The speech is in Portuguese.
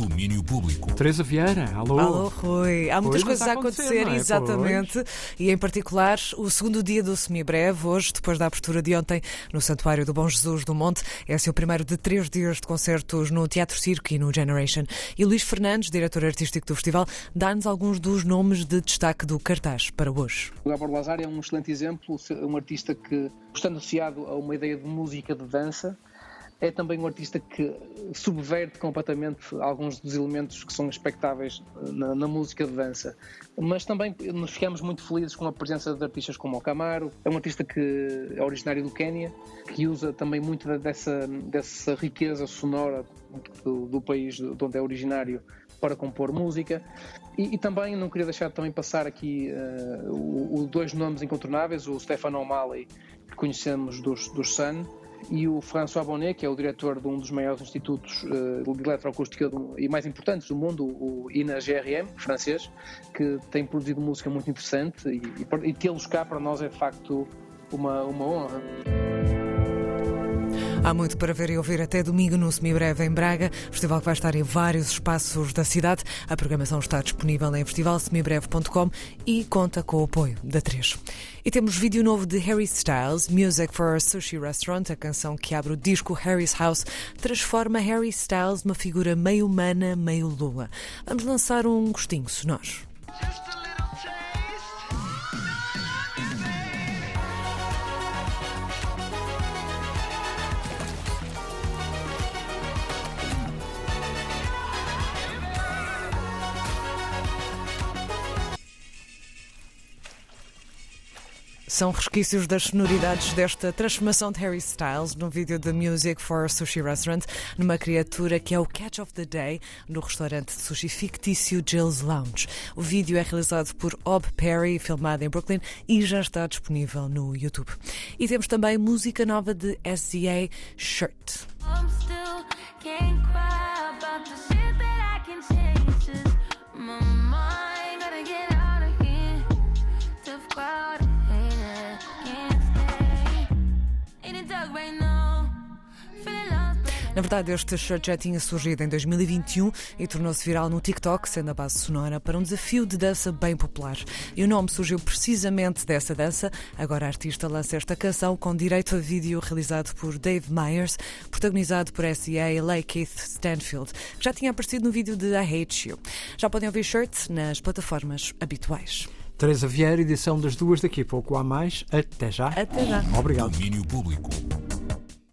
Domínio Público. Teresa Vieira, alô. Alô, Rui. Há muitas Coisas coisas a acontecer, é? exatamente. E em particular, o segundo dia do semibreve, hoje, depois da abertura de ontem no Santuário do Bom Jesus do Monte. É assim o primeiro de três dias de concertos no Teatro Circo e no Generation. E Luís Fernandes, diretor artístico do festival, dá-nos alguns dos nomes de destaque do cartaz para hoje. O Gabor Lazar é um excelente exemplo, um artista que, estando associado a uma ideia de música de dança, é também um artista que subverte completamente alguns dos elementos que são expectáveis na, na, música de dança. Mas também nos ficamos muito felizes com a presença de artistas como o Camaro. É um artista que é originário do Quênia, que usa também muito dessa, dessa riqueza sonora do, do país de onde é originário para compor música. E, e, também não queria deixar de também passar aqui uh, dois nomes incontornáveis, o Stefano O'Malley, que conhecemos dos, dos Sun, e o François Bonnet, que é o diretor de um dos maiores institutos uh, de eletroacústica do, e mais importantes do mundo, o INA-GRM, francês, que tem produzido música muito interessante e, e, e tê-los cá para nós é de facto uma, uma honra. Há muito para ver e ouvir até domingo no Semibreve em Braga. Festival que vai estar em vários espaços da cidade. A programação está disponível em festivalsemibreve.com e conta com o apoio da 3. E temos vídeo novo de Harry Styles, Music for a Sushi Restaurant, a canção que abre o disco Harry's House, transforma Harry Styles numa figura meio humana, meio lua. Vamos lançar um gostinho sonoro. São resquícios das sonoridades desta transformação de Harry Styles no vídeo de Music for Sushi Restaurant, numa criatura que é o Catch of the Day no restaurante de sushi fictício Jill's Lounge. O vídeo é realizado por Ob Perry, filmado em Brooklyn e já está disponível no YouTube. E temos também música nova de SZA Shirt. Na verdade, este shirt já tinha surgido em 2021 e tornou-se viral no TikTok, sendo a base sonora para um desafio de dança bem popular. E o nome surgiu precisamente dessa dança. Agora a artista lança esta canção com direito a vídeo realizado por Dave Myers, protagonizado por S.A. e Keith Stanfield, que já tinha aparecido no vídeo de I Hate You. Já podem ouvir shirt nas plataformas habituais. Teresa Vieira, edição das duas daqui a pouco. Há mais. Até já. Até já. Obrigado. Domínio Público.